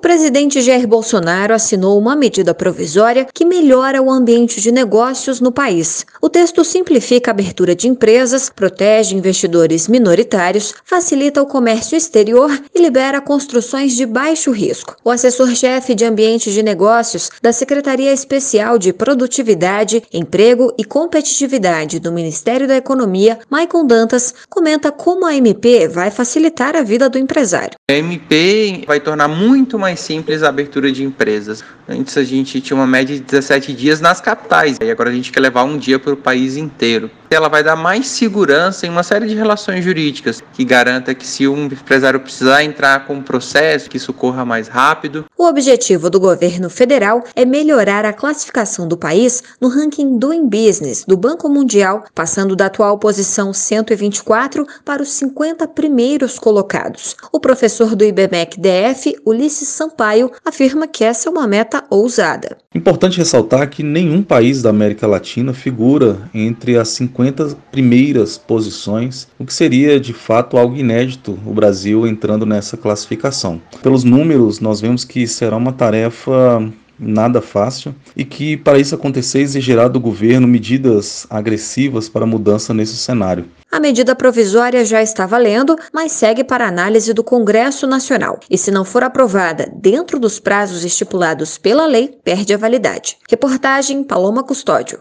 O presidente Jair Bolsonaro assinou uma medida provisória que melhora o ambiente de negócios no país. O texto simplifica a abertura de empresas, protege investidores minoritários, facilita o comércio exterior e libera construções de baixo risco. O assessor-chefe de ambiente de negócios da Secretaria Especial de Produtividade, Emprego e Competitividade do Ministério da Economia, Maicon Dantas, comenta como a MP vai facilitar a vida do empresário. A MP vai tornar muito mais simples a abertura de empresas. Antes a gente tinha uma média de 17 dias nas capitais, e agora a gente quer levar um dia para o país inteiro. Ela vai dar mais segurança em uma série de relações jurídicas, que garanta que se um empresário precisar entrar com um processo, que isso corra mais rápido. O objetivo do governo federal é melhorar a classificação do país no ranking Doing Business do Banco Mundial, passando da atual posição 124 para os 50 primeiros colocados. O professor do IBMEC DF, Ulisses Sampaio, afirma que essa é uma meta ousada. Importante ressaltar que nenhum país da América Latina figura entre as 50 primeiras posições, o que seria de fato algo inédito o Brasil entrando nessa classificação. Pelos números, nós vemos que será uma tarefa nada fácil e que para isso acontecer exigirá do governo medidas agressivas para mudança nesse cenário. A medida provisória já está valendo, mas segue para análise do Congresso Nacional. E se não for aprovada dentro dos prazos estipulados pela lei, perde a validade. Reportagem Paloma Custódio.